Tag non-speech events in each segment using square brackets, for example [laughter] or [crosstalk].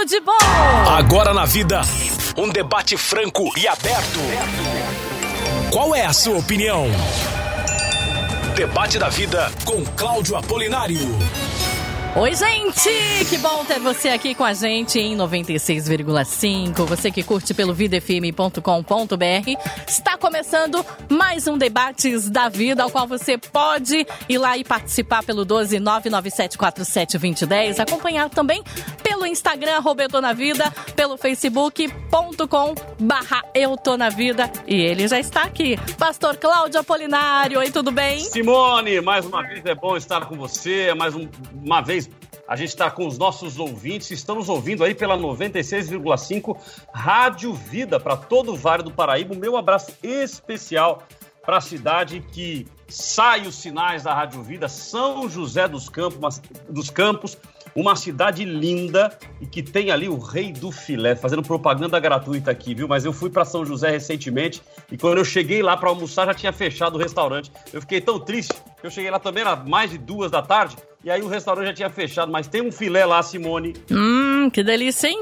tudo de bom. Agora na vida, um debate franco e aberto. Qual é a sua opinião? Debate da vida com Cláudio Apolinário. Oi, gente! Que bom ter você aqui com a gente em 96,5. Você que curte pelo videfm.com.br. Está começando mais um Debates da Vida, ao qual você pode ir lá e participar pelo 12997472010. Acompanhar também pelo Instagram, arroba Na Vida, pelo facebook.com barra Eu Tô Na Vida. E ele já está aqui. Pastor Cláudio Apolinário, oi, tudo bem? Simone, mais uma vez é bom estar com você. Mais um, uma vez a gente está com os nossos ouvintes, estão nos ouvindo aí pela 96,5 Rádio Vida para todo o Vale do Paraíba. O meu abraço especial para a cidade que sai os sinais da Rádio Vida, São José dos Campos, dos Campos uma cidade linda e que tem ali o Rei do Filé, fazendo propaganda gratuita aqui, viu? Mas eu fui para São José recentemente e quando eu cheguei lá para almoçar já tinha fechado o restaurante. Eu fiquei tão triste que eu cheguei lá também era mais de duas da tarde e aí o restaurante já tinha fechado. Mas tem um filé lá, Simone. Hum, que delícia, hein?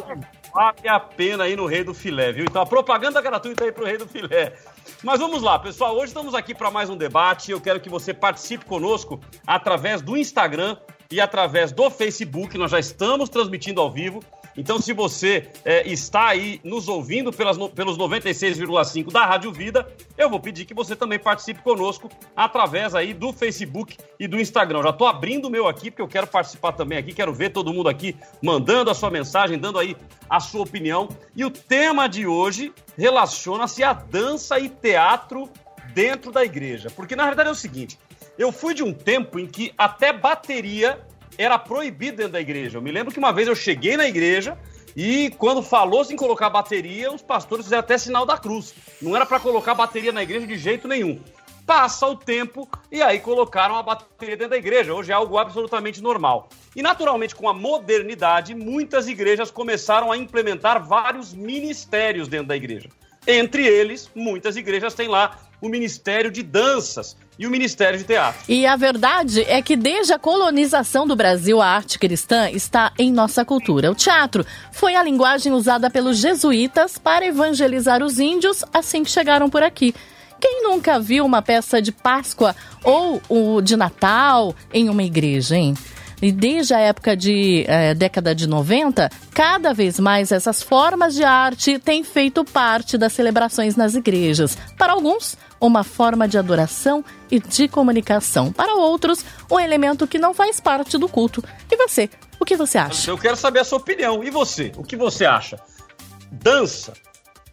Vale a pena aí no Rei do Filé, viu? Então a propaganda gratuita aí pro Rei do Filé. Mas vamos lá, pessoal. Hoje estamos aqui para mais um debate. Eu quero que você participe conosco através do Instagram e através do Facebook. Nós já estamos transmitindo ao vivo. Então, se você é, está aí nos ouvindo pelas, pelos 96,5 da Rádio Vida, eu vou pedir que você também participe conosco através aí do Facebook e do Instagram. Já estou abrindo o meu aqui, porque eu quero participar também aqui, quero ver todo mundo aqui mandando a sua mensagem, dando aí a sua opinião. E o tema de hoje relaciona-se a dança e teatro dentro da igreja. Porque na verdade é o seguinte: eu fui de um tempo em que até bateria era proibido dentro da igreja. Eu me lembro que uma vez eu cheguei na igreja e quando falou-se em colocar bateria, os pastores fizeram até sinal da cruz. Não era para colocar bateria na igreja de jeito nenhum. Passa o tempo e aí colocaram a bateria dentro da igreja. Hoje é algo absolutamente normal. E naturalmente, com a modernidade, muitas igrejas começaram a implementar vários ministérios dentro da igreja. Entre eles, muitas igrejas têm lá o Ministério de Danças e o Ministério de Teatro. E a verdade é que desde a colonização do Brasil, a arte cristã está em nossa cultura. O teatro foi a linguagem usada pelos jesuítas para evangelizar os índios assim que chegaram por aqui. Quem nunca viu uma peça de Páscoa ou o de Natal em uma igreja, hein? E desde a época de é, década de 90, cada vez mais essas formas de arte têm feito parte das celebrações nas igrejas. Para alguns, uma forma de adoração e de comunicação. Para outros, um elemento que não faz parte do culto. E você, o que você acha? Eu quero saber a sua opinião. E você, o que você acha? Dança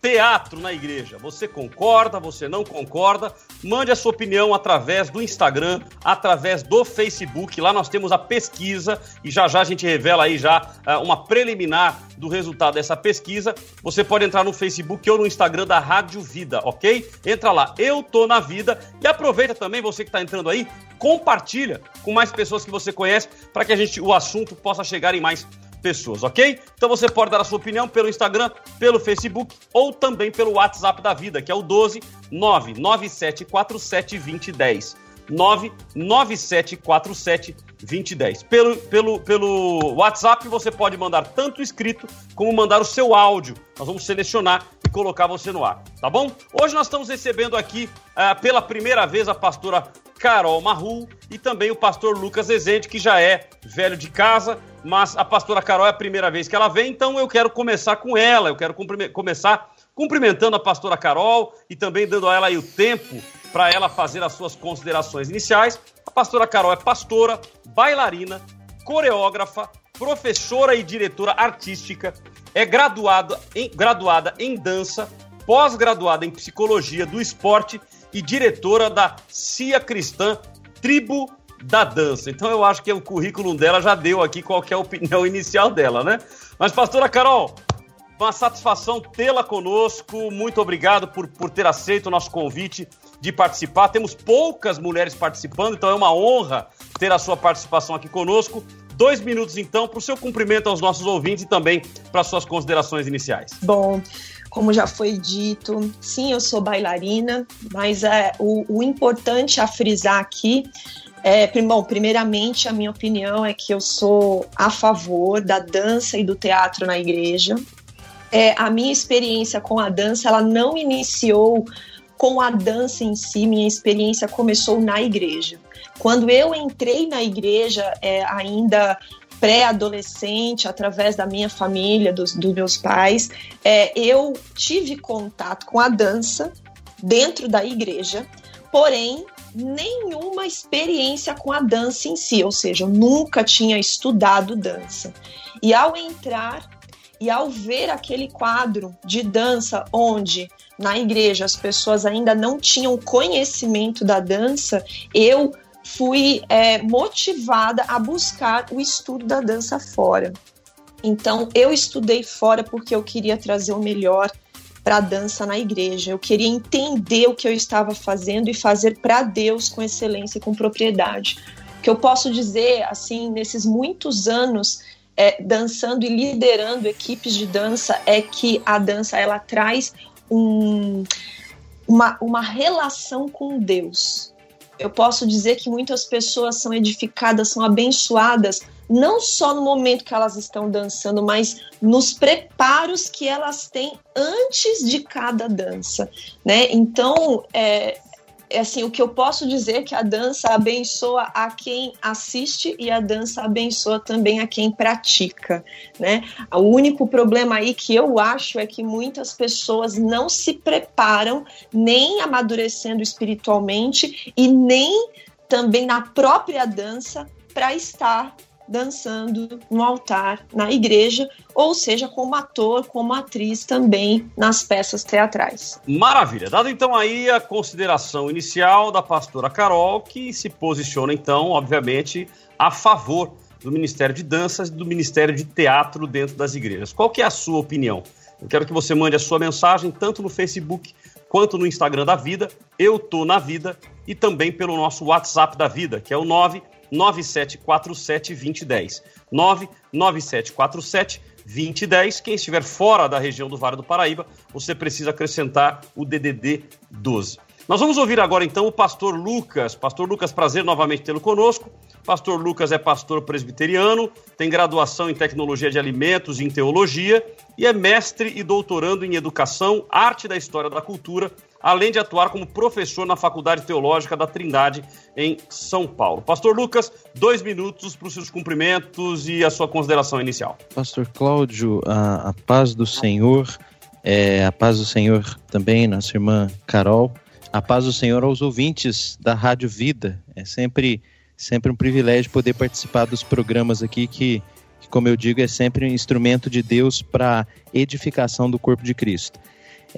teatro na igreja. Você concorda, você não concorda? Mande a sua opinião através do Instagram, através do Facebook. Lá nós temos a pesquisa e já já a gente revela aí já uh, uma preliminar do resultado dessa pesquisa. Você pode entrar no Facebook ou no Instagram da Rádio Vida, ok? Entra lá, eu tô na vida e aproveita também você que está entrando aí, compartilha com mais pessoas que você conhece para que a gente o assunto possa chegar em mais pessoas, ok? Então você pode dar a sua opinião pelo Instagram, pelo Facebook ou também pelo WhatsApp da vida, que é o 12 99747 2010. 99747 2010. Pelo, pelo, pelo WhatsApp você pode mandar tanto escrito como mandar o seu áudio. Nós vamos selecionar e colocar você no ar, tá bom? Hoje nós estamos recebendo aqui uh, pela primeira vez a pastora Carol Marru e também o pastor Lucas Rezende, que já é velho de casa, mas a pastora Carol é a primeira vez que ela vem, então eu quero começar com ela, eu quero começar cumprimentando a pastora Carol e também dando a ela o tempo para ela fazer as suas considerações iniciais. A pastora Carol é pastora, bailarina, coreógrafa, professora e diretora artística, é graduada em, graduada em dança, pós-graduada em psicologia do esporte e diretora da CIA Cristã Tribo da Dança. Então eu acho que o currículo dela já deu aqui qual a opinião [laughs] inicial dela, né? Mas, pastora Carol, uma satisfação tê-la conosco. Muito obrigado por, por ter aceito o nosso convite de participar. Temos poucas mulheres participando, então é uma honra ter a sua participação aqui conosco. Dois minutos, então, para o seu cumprimento aos nossos ouvintes e também para suas considerações iniciais. Bom, como já foi dito, sim, eu sou bailarina, mas é, o, o importante a frisar aqui É, bom, primeiramente, a minha opinião é que eu sou a favor da dança e do teatro na igreja. É, a minha experiência com a dança, ela não iniciou com a dança em si, minha experiência começou na igreja. Quando eu entrei na igreja, é, ainda pré-adolescente, através da minha família, dos, dos meus pais, é, eu tive contato com a dança dentro da igreja, porém nenhuma experiência com a dança em si, ou seja, eu nunca tinha estudado dança. E ao entrar e ao ver aquele quadro de dança onde na igreja as pessoas ainda não tinham conhecimento da dança, eu fui é, motivada a buscar o estudo da dança fora. Então, eu estudei fora porque eu queria trazer o melhor para a dança na igreja. Eu queria entender o que eu estava fazendo e fazer para Deus com excelência e com propriedade. O que eu posso dizer, assim, nesses muitos anos é, dançando e liderando equipes de dança, é que a dança ela traz um, uma, uma relação com Deus eu posso dizer que muitas pessoas são edificadas, são abençoadas, não só no momento que elas estão dançando, mas nos preparos que elas têm antes de cada dança, né? Então, é, é assim, o que eu posso dizer é que a dança abençoa a quem assiste e a dança abençoa também a quem pratica, né? O único problema aí que eu acho é que muitas pessoas não se preparam nem amadurecendo espiritualmente e nem também na própria dança para estar dançando no altar na igreja, ou seja, como ator, como atriz também nas peças teatrais. Maravilha. Dado então aí a consideração inicial da pastora Carol, que se posiciona então, obviamente, a favor do Ministério de Danças e do Ministério de Teatro dentro das igrejas. Qual que é a sua opinião? Eu quero que você mande a sua mensagem tanto no Facebook quanto no Instagram da Vida, Eu Tô na Vida, e também pelo nosso WhatsApp da Vida, que é o 9 9747 2010. 99747 2010. Quem estiver fora da região do Vale do Paraíba, você precisa acrescentar o DDD 12. Nós vamos ouvir agora então o pastor Lucas. Pastor Lucas, prazer novamente tê-lo conosco. Pastor Lucas é pastor presbiteriano, tem graduação em tecnologia de alimentos e em teologia e é mestre e doutorando em educação, arte da história da cultura além de atuar como professor na Faculdade Teológica da Trindade, em São Paulo. Pastor Lucas, dois minutos para os seus cumprimentos e a sua consideração inicial. Pastor Cláudio, a, a paz do Senhor, é, a paz do Senhor também, nossa irmã Carol, a paz do Senhor aos ouvintes da Rádio Vida. É sempre, sempre um privilégio poder participar dos programas aqui que, como eu digo, é sempre um instrumento de Deus para edificação do corpo de Cristo.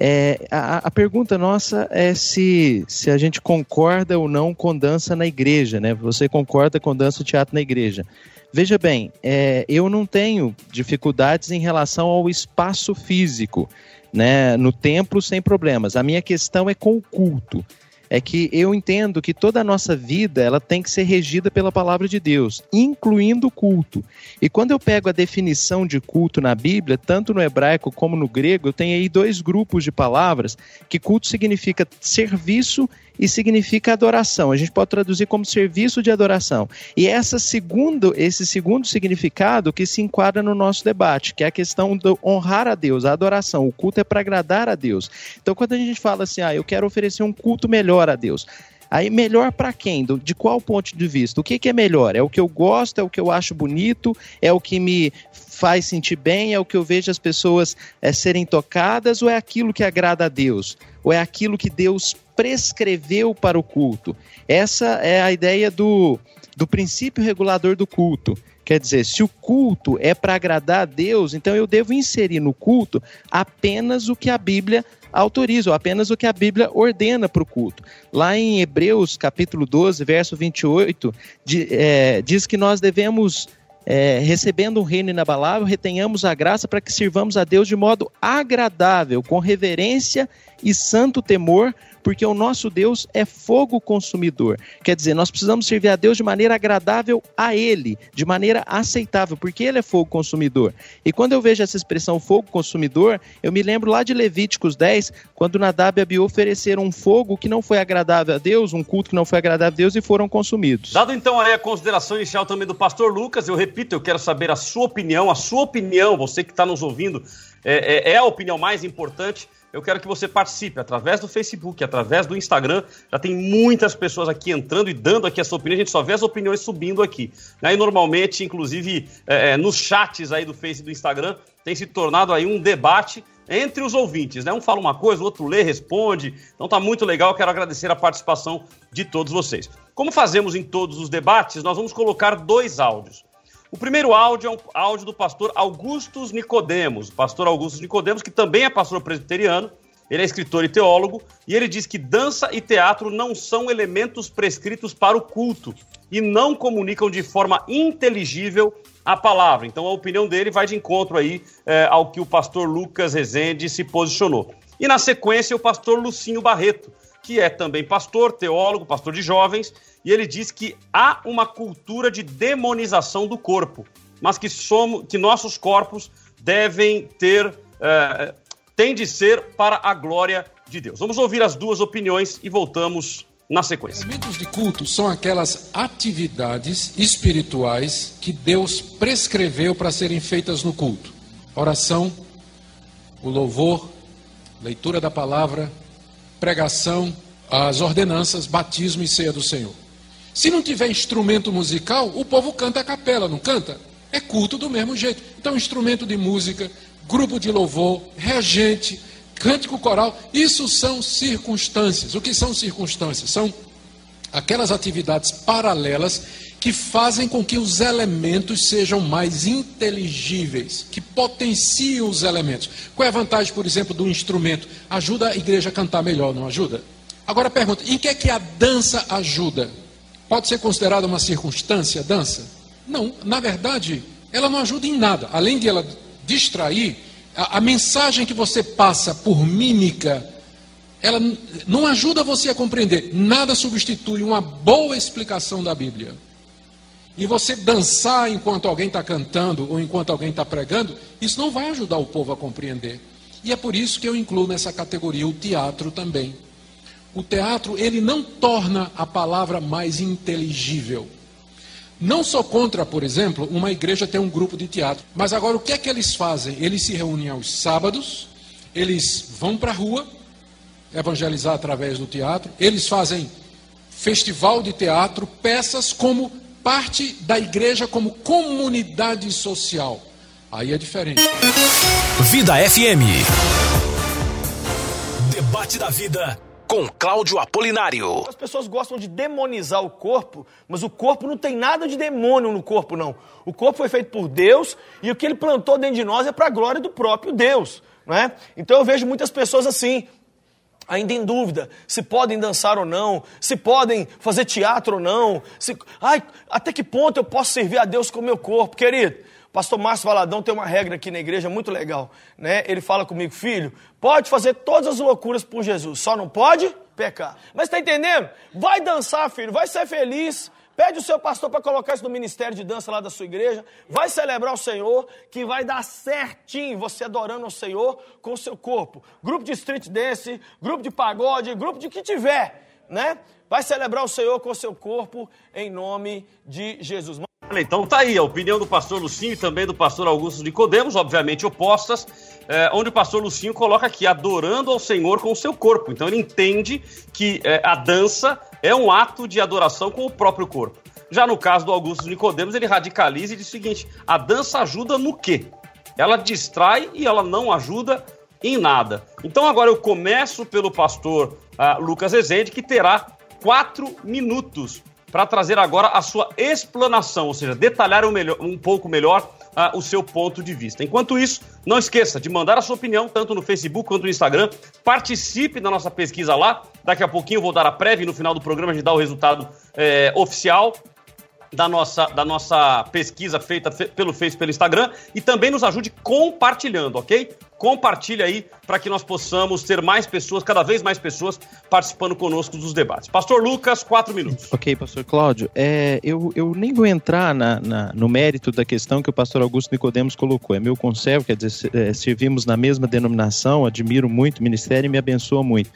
É, a, a, pergunta nossa é se, se a gente concorda ou não com dança na igreja, né? Você concorda com dança e teatro na igreja? Veja bem, é, eu não tenho dificuldades em relação ao espaço físico, né? No templo sem problemas. A minha questão é com o culto é que eu entendo que toda a nossa vida ela tem que ser regida pela palavra de Deus, incluindo o culto. E quando eu pego a definição de culto na Bíblia, tanto no hebraico como no grego, eu tenho aí dois grupos de palavras que culto significa serviço significa adoração. A gente pode traduzir como serviço de adoração. E essa segundo, esse segundo significado que se enquadra no nosso debate, que é a questão de honrar a Deus, a adoração. O culto é para agradar a Deus. Então, quando a gente fala assim, ah, eu quero oferecer um culto melhor a Deus. Aí, melhor para quem? De qual ponto de vista? O que, que é melhor? É o que eu gosto? É o que eu acho bonito? É o que me faz sentir bem? É o que eu vejo as pessoas é, serem tocadas? Ou é aquilo que agrada a Deus? Ou é aquilo que Deus prescreveu para o culto? Essa é a ideia do, do princípio regulador do culto. Quer dizer, se o culto é para agradar a Deus, então eu devo inserir no culto apenas o que a Bíblia autoriza, ou apenas o que a Bíblia ordena para o culto. Lá em Hebreus capítulo 12, verso 28, de, é, diz que nós devemos é, recebendo um reino inabalável, retenhamos a graça para que sirvamos a Deus de modo agradável, com reverência e santo temor, porque o nosso Deus é fogo consumidor. Quer dizer, nós precisamos servir a Deus de maneira agradável a Ele, de maneira aceitável, porque Ele é fogo consumidor. E quando eu vejo essa expressão fogo consumidor, eu me lembro lá de Levíticos 10, quando Nadab e Abiú ofereceram um fogo que não foi agradável a Deus, um culto que não foi agradável a Deus e foram consumidos. Dado então aí a consideração inicial também do pastor Lucas, eu repito, eu quero saber a sua opinião, a sua opinião, você que está nos ouvindo, é, é, é a opinião mais importante eu quero que você participe através do Facebook, através do Instagram. Já tem muitas pessoas aqui entrando e dando aqui a sua opinião. A gente só vê as opiniões subindo aqui. Né? E normalmente, inclusive, é, é, nos chats aí do Face e do Instagram, tem se tornado aí um debate entre os ouvintes, né? Um fala uma coisa, o outro lê, responde. Então tá muito legal, quero agradecer a participação de todos vocês. Como fazemos em todos os debates, nós vamos colocar dois áudios. O primeiro áudio é um áudio do pastor Augustus Nicodemos, pastor Augustus Nicodemos, que também é pastor presbiteriano, ele é escritor e teólogo, e ele diz que dança e teatro não são elementos prescritos para o culto e não comunicam de forma inteligível a palavra. Então a opinião dele vai de encontro aí é, ao que o pastor Lucas Rezende se posicionou. E na sequência o pastor Lucinho Barreto, que é também pastor, teólogo, pastor de jovens, e ele diz que há uma cultura de demonização do corpo, mas que, somos, que nossos corpos devem ter, é, tem de ser para a glória de Deus. Vamos ouvir as duas opiniões e voltamos na sequência. Elementos de culto são aquelas atividades espirituais que Deus prescreveu para serem feitas no culto: oração, o louvor, leitura da palavra, pregação, as ordenanças, batismo e ceia do Senhor. Se não tiver instrumento musical, o povo canta a capela, não canta? É culto do mesmo jeito. Então, instrumento de música, grupo de louvor, regente, cântico coral, isso são circunstâncias. O que são circunstâncias? São aquelas atividades paralelas que fazem com que os elementos sejam mais inteligíveis, que potenciem os elementos. Qual é a vantagem, por exemplo, do instrumento? Ajuda a igreja a cantar melhor, não ajuda? Agora pergunta, em que é que a dança ajuda? Pode ser considerada uma circunstância a dança? Não, na verdade, ela não ajuda em nada. Além de ela distrair, a, a mensagem que você passa por mímica, ela não ajuda você a compreender. Nada substitui uma boa explicação da Bíblia. E você dançar enquanto alguém está cantando ou enquanto alguém está pregando, isso não vai ajudar o povo a compreender. E é por isso que eu incluo nessa categoria o teatro também. O teatro, ele não torna a palavra mais inteligível. Não sou contra, por exemplo, uma igreja ter um grupo de teatro. Mas agora o que é que eles fazem? Eles se reúnem aos sábados, eles vão para a rua evangelizar através do teatro, eles fazem festival de teatro, peças como parte da igreja como comunidade social. Aí é diferente. Vida FM. Debate da vida com Cláudio Apolinário. As pessoas gostam de demonizar o corpo, mas o corpo não tem nada de demônio no corpo, não. O corpo foi feito por Deus e o que ele plantou dentro de nós é para a glória do próprio Deus. Não é? Então eu vejo muitas pessoas assim, ainda em dúvida se podem dançar ou não, se podem fazer teatro ou não, se, ai, até que ponto eu posso servir a Deus com o meu corpo, querido. Pastor Márcio Valadão tem uma regra aqui na igreja muito legal, né? Ele fala comigo, filho, pode fazer todas as loucuras por Jesus, só não pode pecar. Mas está entendendo? Vai dançar, filho, vai ser feliz, Pede o seu pastor para colocar isso no ministério de dança lá da sua igreja. Vai celebrar o Senhor, que vai dar certinho você adorando o Senhor com o seu corpo. Grupo de street dance, grupo de pagode, grupo de que tiver, né? Vai celebrar o Senhor com o seu corpo em nome de Jesus. Então tá aí a opinião do pastor Lucinho e também do pastor Augusto Nicodemos, obviamente opostas, é, onde o pastor Lucinho coloca aqui, adorando ao Senhor com o seu corpo. Então ele entende que é, a dança é um ato de adoração com o próprio corpo. Já no caso do Augusto Nicodemos, ele radicaliza e diz o seguinte: a dança ajuda no quê? Ela distrai e ela não ajuda em nada. Então agora eu começo pelo pastor uh, Lucas Rezende, que terá quatro minutos para trazer agora a sua explanação, ou seja, detalhar um, melhor, um pouco melhor uh, o seu ponto de vista. Enquanto isso, não esqueça de mandar a sua opinião, tanto no Facebook quanto no Instagram. Participe da nossa pesquisa lá. Daqui a pouquinho eu vou dar a prévia e no final do programa a gente dá o resultado é, oficial. da nossa, da nossa pesquisa feita pelo Face pelo Instagram e também nos ajude compartilhando, ok? Compartilhe aí para que nós possamos ter mais pessoas, cada vez mais pessoas, participando conosco dos debates. Pastor Lucas, quatro minutos. Ok, pastor Cláudio. É, eu, eu nem vou entrar na, na, no mérito da questão que o pastor Augusto Nicodemos colocou. É meu conservo, quer dizer, é, servimos na mesma denominação, admiro muito o ministério e me abençoa muito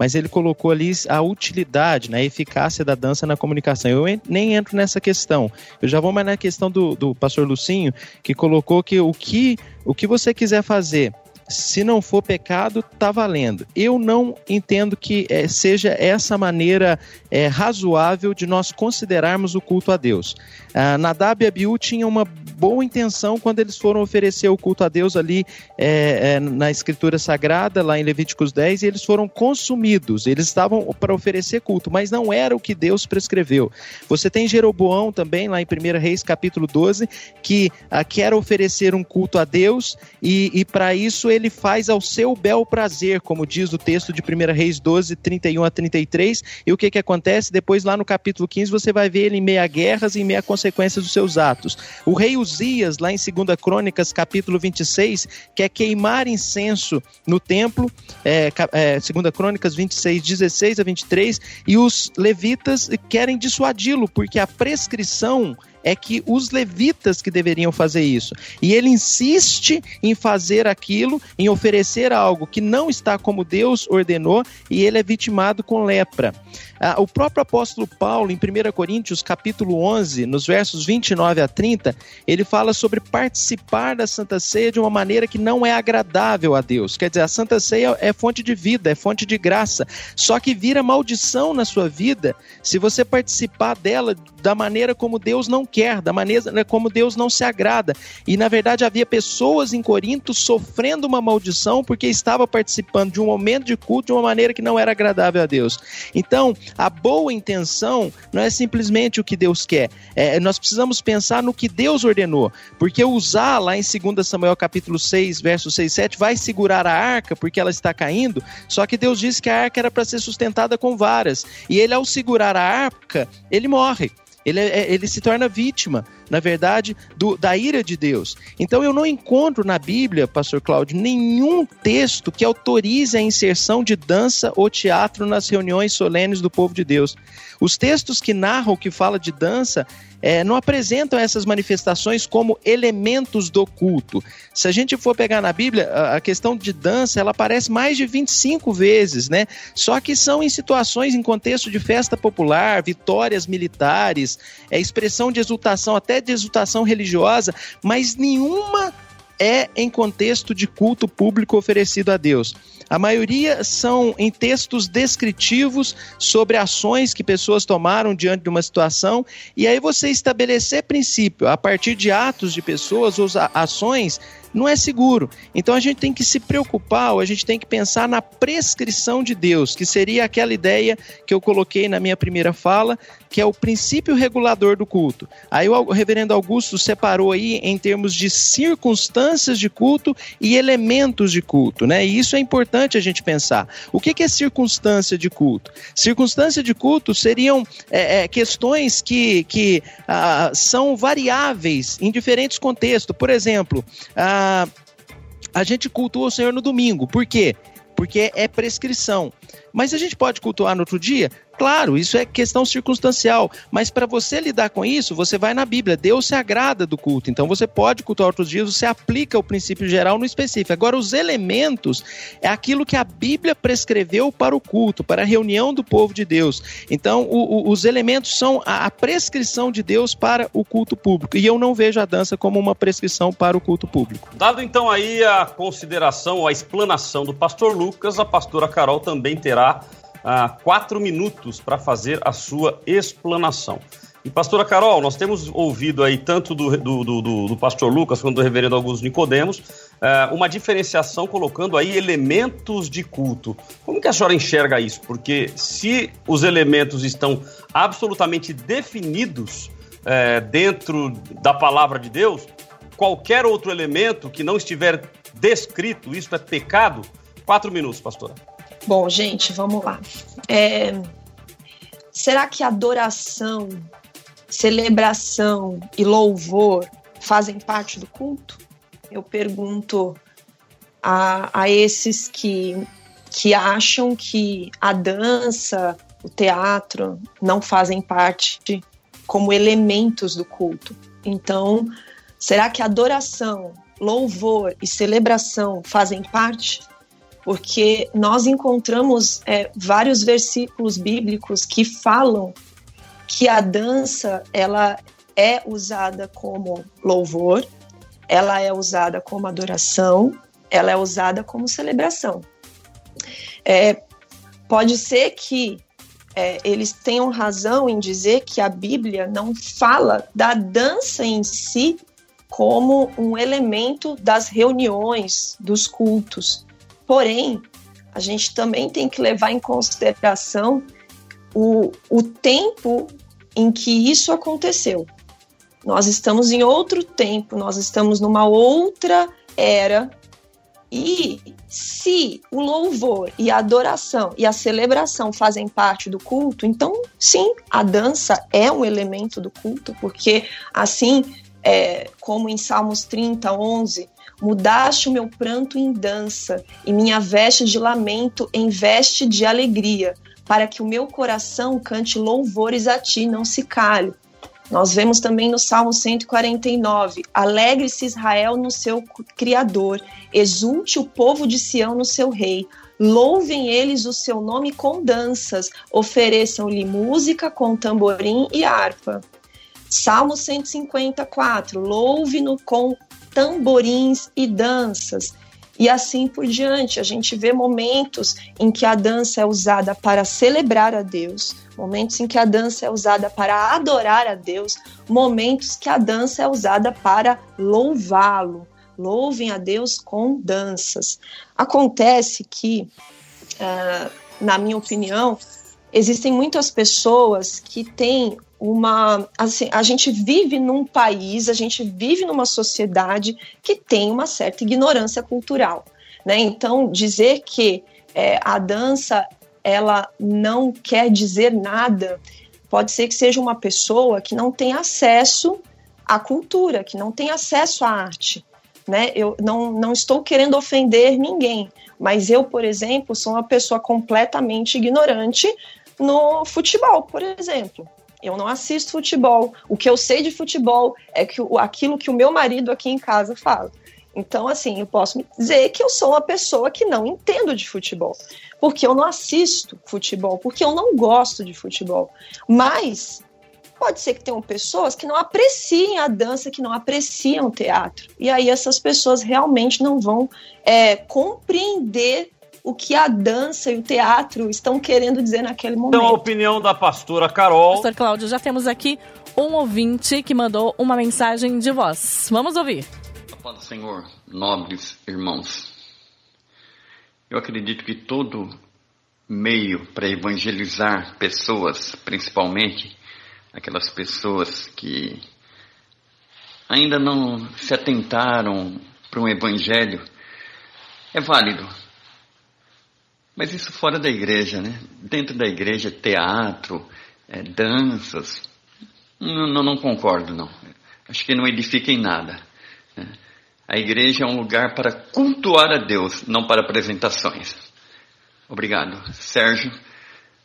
mas ele colocou ali a utilidade, né, a eficácia da dança na comunicação. Eu nem entro nessa questão. Eu já vou mais na questão do, do pastor Lucinho, que colocou que o que, o que você quiser fazer se não for pecado, tá valendo. Eu não entendo que é, seja essa maneira é, razoável de nós considerarmos o culto a Deus. Ah, Nadab e Abiú tinham uma boa intenção quando eles foram oferecer o culto a Deus ali é, é, na Escritura Sagrada, lá em Levíticos 10, e eles foram consumidos. Eles estavam para oferecer culto, mas não era o que Deus prescreveu. Você tem Jeroboão também, lá em 1 Reis capítulo 12, que ah, quer oferecer um culto a Deus e, e para isso ele faz ao seu bel prazer, como diz o texto de 1 Reis 12, 31 a 33. E o que, que acontece? Depois, lá no capítulo 15, você vai ver ele em meia guerras e em meia consequências dos seus atos. O rei Uzias, lá em 2 Crônicas, capítulo 26, quer queimar incenso no templo, é, é, 2 Crônicas 26, 16 a 23, e os levitas querem dissuadi-lo, porque a prescrição é que os levitas que deveriam fazer isso. E ele insiste em fazer aquilo, em oferecer algo que não está como Deus ordenou, e ele é vitimado com lepra. Ah, o próprio apóstolo Paulo, em 1 Coríntios, capítulo 11, nos versos 29 a 30, ele fala sobre participar da Santa Ceia de uma maneira que não é agradável a Deus. Quer dizer, a Santa Ceia é fonte de vida, é fonte de graça, só que vira maldição na sua vida se você participar dela da maneira como Deus não quer, da maneira como Deus não se agrada. E na verdade havia pessoas em Corinto sofrendo uma maldição porque estava participando de um momento de culto de uma maneira que não era agradável a Deus. Então, a boa intenção não é simplesmente o que Deus quer. É, nós precisamos pensar no que Deus ordenou. Porque usar lá em 2 Samuel capítulo 6, verso 6 7, vai segurar a arca porque ela está caindo, só que Deus disse que a arca era para ser sustentada com varas. E ele, ao segurar a arca, ele morre. Ele, é, é, ele se torna vítima, na verdade, do, da ira de Deus. Então eu não encontro na Bíblia, pastor Cláudio, nenhum texto que autorize a inserção de dança ou teatro nas reuniões solenes do povo de Deus. Os textos que narram, que fala de dança, é, não apresentam essas manifestações como elementos do culto. Se a gente for pegar na Bíblia, a questão de dança, ela aparece mais de 25 vezes, né? Só que são em situações, em contexto de festa popular, vitórias militares, é expressão de exultação, até de exultação religiosa, mas nenhuma é em contexto de culto público oferecido a Deus. A maioria são em textos descritivos sobre ações que pessoas tomaram diante de uma situação, e aí você estabelecer princípio a partir de atos de pessoas ou ações não é seguro. Então a gente tem que se preocupar, ou a gente tem que pensar na prescrição de Deus, que seria aquela ideia que eu coloquei na minha primeira fala, que é o princípio regulador do culto. Aí o reverendo Augusto separou aí em termos de circunstâncias de culto e elementos de culto, né? E isso é importante a gente pensar. O que é circunstância de culto? Circunstância de culto seriam é, é, questões que, que ah, são variáveis em diferentes contextos. Por exemplo, ah, a, gente cultua o Senhor no domingo. Por quê? Porque é prescrição. Mas a gente pode cultuar no outro dia? Claro, isso é questão circunstancial, mas para você lidar com isso, você vai na Bíblia. Deus se agrada do culto, então você pode cultuar outros dias, você aplica o princípio geral no específico. Agora, os elementos é aquilo que a Bíblia prescreveu para o culto, para a reunião do povo de Deus. Então, o, o, os elementos são a, a prescrição de Deus para o culto público, e eu não vejo a dança como uma prescrição para o culto público. Dado então aí a consideração, a explanação do pastor Lucas, a pastora Carol também terá ah, quatro minutos para fazer a sua explanação. E, pastora Carol, nós temos ouvido aí tanto do, do, do, do pastor Lucas quanto do reverendo Augusto Nicodemos ah, uma diferenciação colocando aí elementos de culto. Como que a senhora enxerga isso? Porque se os elementos estão absolutamente definidos eh, dentro da palavra de Deus, qualquer outro elemento que não estiver descrito, isso é pecado? Quatro minutos, pastora. Bom, gente, vamos lá. É... Será que adoração celebração e louvor fazem parte do culto? Eu pergunto a, a esses que, que acham que a dança, o teatro não fazem parte como elementos do culto. Então, será que adoração, louvor e celebração fazem parte? Porque nós encontramos é, vários versículos bíblicos que falam que a dança ela é usada como louvor, ela é usada como adoração, ela é usada como celebração. É, pode ser que é, eles tenham razão em dizer que a Bíblia não fala da dança em si como um elemento das reuniões, dos cultos. Porém, a gente também tem que levar em consideração o, o tempo em que isso aconteceu. Nós estamos em outro tempo, nós estamos numa outra era. E se o louvor e a adoração e a celebração fazem parte do culto, então sim, a dança é um elemento do culto, porque assim é, como em Salmos 30, 11, mudaste o meu pranto em dança e minha veste de lamento em veste de alegria para que o meu coração cante louvores a ti, não se cale. Nós vemos também no Salmo 149: Alegre-se Israel no seu Criador, exulte o povo de Sião no seu Rei. Louvem eles o seu nome com danças, ofereçam-lhe música com tamborim e harpa. Salmo 154: Louve-no com tamborins e danças e assim por diante. A gente vê momentos em que a dança é usada para celebrar a Deus, momentos em que a dança é usada para adorar a Deus, momentos que a dança é usada para louvá-lo. Louvem a Deus com danças. Acontece que, uh, na minha opinião, existem muitas pessoas que têm uma. Assim, a gente vive num país, a gente vive numa sociedade que tem uma certa ignorância cultural. Né? Então, dizer que é, a dança ela não quer dizer nada, pode ser que seja uma pessoa que não tem acesso à cultura, que não tem acesso à arte. Né? Eu não, não estou querendo ofender ninguém, mas eu, por exemplo, sou uma pessoa completamente ignorante no futebol, por exemplo. Eu não assisto futebol. O que eu sei de futebol é que aquilo que o meu marido aqui em casa fala. Então, assim, eu posso dizer que eu sou uma pessoa que não entendo de futebol, porque eu não assisto futebol, porque eu não gosto de futebol. Mas pode ser que tenham pessoas que não apreciem a dança, que não apreciam o teatro. E aí essas pessoas realmente não vão é, compreender o que a dança e o teatro estão querendo dizer naquele momento. Então, a opinião da pastora Carol. Pastor Cláudio, já temos aqui um ouvinte que mandou uma mensagem de voz. Vamos ouvir. Paz do Senhor, nobres irmãos. Eu acredito que todo meio para evangelizar pessoas, principalmente aquelas pessoas que ainda não se atentaram para um evangelho, é válido. Mas isso fora da igreja, né? Dentro da igreja, teatro, é, danças. Não, não, não, concordo, não. Acho que não edifica em nada. Né? A igreja é um lugar para cultuar a Deus, não para apresentações. Obrigado. Sérgio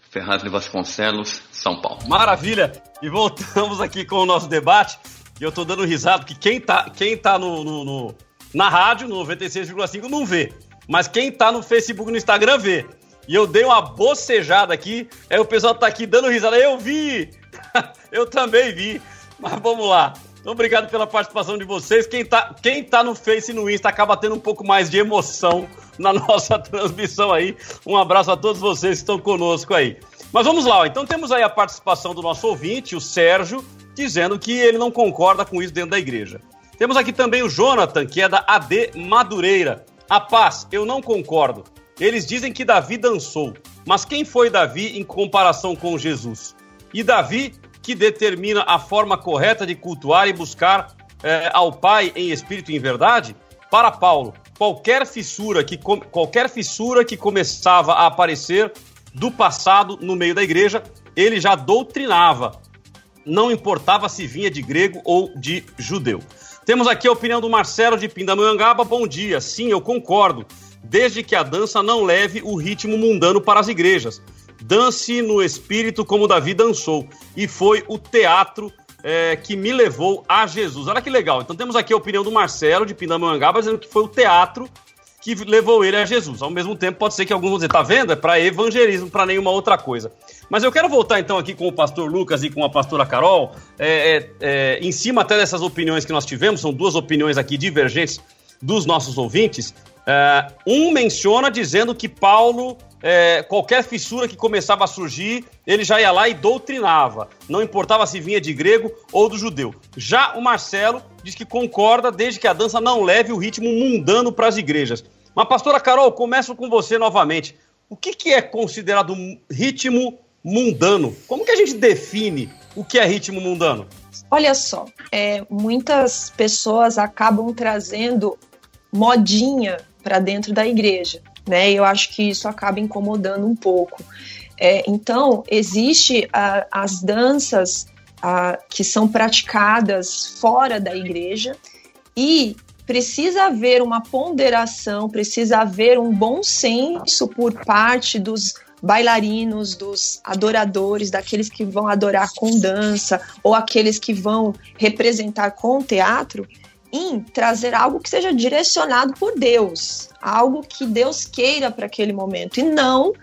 Ferraz de Vasconcelos, São Paulo. Maravilha! E voltamos aqui com o nosso debate. E eu estou dando risada, porque quem está quem tá no, no, no na rádio, no 96,5, não vê. Mas quem tá no Facebook e no Instagram vê. E eu dei uma bocejada aqui, aí o pessoal tá aqui dando risada. Eu vi! [laughs] eu também vi. Mas vamos lá. Então, obrigado pela participação de vocês. Quem tá, quem tá no Face e no Insta acaba tendo um pouco mais de emoção na [laughs] nossa transmissão aí. Um abraço a todos vocês que estão conosco aí. Mas vamos lá, então temos aí a participação do nosso ouvinte, o Sérgio, dizendo que ele não concorda com isso dentro da igreja. Temos aqui também o Jonathan, que é da AD Madureira. A paz, eu não concordo. Eles dizem que Davi dançou, mas quem foi Davi em comparação com Jesus? E Davi que determina a forma correta de cultuar e buscar é, ao Pai em espírito e em verdade? Para Paulo, qualquer fissura que qualquer fissura que começava a aparecer do passado no meio da igreja, ele já doutrinava não importava se vinha de grego ou de judeu. Temos aqui a opinião do Marcelo de Pindamonhangaba. Bom dia. Sim, eu concordo. Desde que a dança não leve o ritmo mundano para as igrejas. Dance no espírito como Davi dançou. E foi o teatro é, que me levou a Jesus. Olha que legal. Então temos aqui a opinião do Marcelo de Pindamonhangaba dizendo que foi o teatro que levou ele a Jesus. Ao mesmo tempo, pode ser que alguns vão dizer, tá vendo? É para evangelismo, para nenhuma outra coisa. Mas eu quero voltar então aqui com o pastor Lucas e com a pastora Carol, é, é, é, em cima até dessas opiniões que nós tivemos, são duas opiniões aqui divergentes dos nossos ouvintes. É, um menciona dizendo que Paulo, é, qualquer fissura que começava a surgir, ele já ia lá e doutrinava, não importava se vinha de grego ou do judeu. Já o Marcelo diz que concorda desde que a dança não leve o ritmo mundano para as igrejas. Mas, pastora Carol, começo com você novamente. O que, que é considerado ritmo mundano. Como que a gente define o que é ritmo mundano? Olha só, é, muitas pessoas acabam trazendo modinha para dentro da igreja, né? Eu acho que isso acaba incomodando um pouco. É, então, existe a, as danças a, que são praticadas fora da igreja e precisa haver uma ponderação, precisa haver um bom senso por parte dos bailarinos, dos adoradores, daqueles que vão adorar com dança ou aqueles que vão representar com teatro, em trazer algo que seja direcionado por Deus, algo que Deus queira para aquele momento e não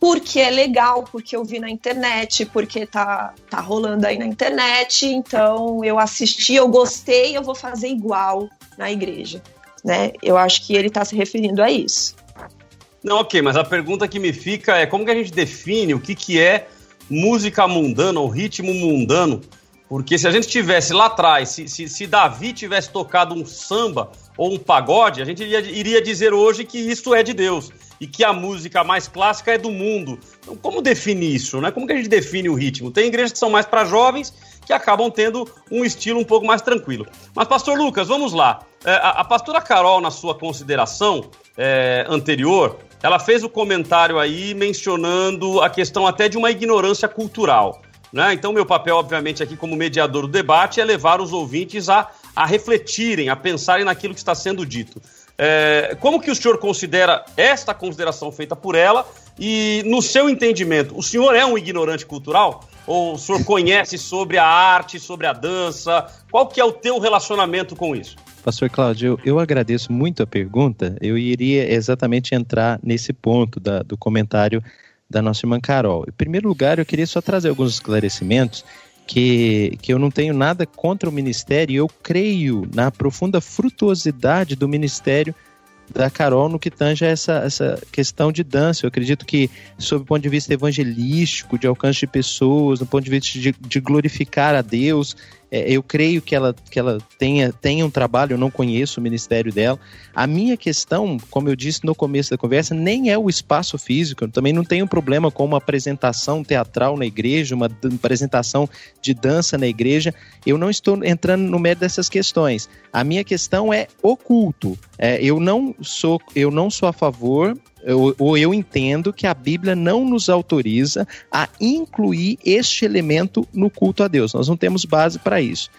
porque é legal, porque eu vi na internet, porque tá, tá rolando aí na internet, então eu assisti, eu gostei, eu vou fazer igual na igreja, né? Eu acho que ele está se referindo a isso. Não, ok, mas a pergunta que me fica é como que a gente define o que, que é música mundana ou ritmo mundano? Porque se a gente tivesse lá atrás, se, se, se Davi tivesse tocado um samba ou um pagode, a gente iria, iria dizer hoje que isso é de Deus e que a música mais clássica é do mundo. Então, como definir isso? Né? Como que a gente define o ritmo? Tem igrejas que são mais para jovens que acabam tendo um estilo um pouco mais tranquilo. Mas, pastor Lucas, vamos lá. É, a, a pastora Carol, na sua consideração é, anterior, ela fez o comentário aí mencionando a questão até de uma ignorância cultural. Né? Então, meu papel, obviamente, aqui como mediador do debate é levar os ouvintes a, a refletirem, a pensarem naquilo que está sendo dito. É, como que o senhor considera esta consideração feita por ela e, no seu entendimento, o senhor é um ignorante cultural? Ou o senhor conhece sobre a arte, sobre a dança? Qual que é o teu relacionamento com isso? Pastor Cláudio, eu, eu, agradeço muito a pergunta. Eu iria exatamente entrar nesse ponto da, do comentário da nossa irmã Carol. Em primeiro lugar, eu queria só trazer alguns esclarecimentos que, que eu não tenho nada contra o ministério, eu creio na profunda frutuosidade do ministério da Carol no que tange essa, essa questão de dança. Eu acredito que, sob o ponto de vista evangelístico, de alcance de pessoas, do ponto de vista de, de glorificar a Deus, é, eu creio que ela, que ela tenha, tenha um trabalho, eu não conheço o ministério dela. A minha questão, como eu disse no começo da conversa, nem é o espaço físico. Eu também não tenho problema com uma apresentação teatral na igreja, uma apresentação de dança na igreja. Eu não estou entrando no mérito dessas questões. A minha questão é oculto. É, eu, não sou, eu não sou a favor ou eu entendo que a Bíblia não nos autoriza a incluir este elemento no culto a Deus. Nós não temos base para isso.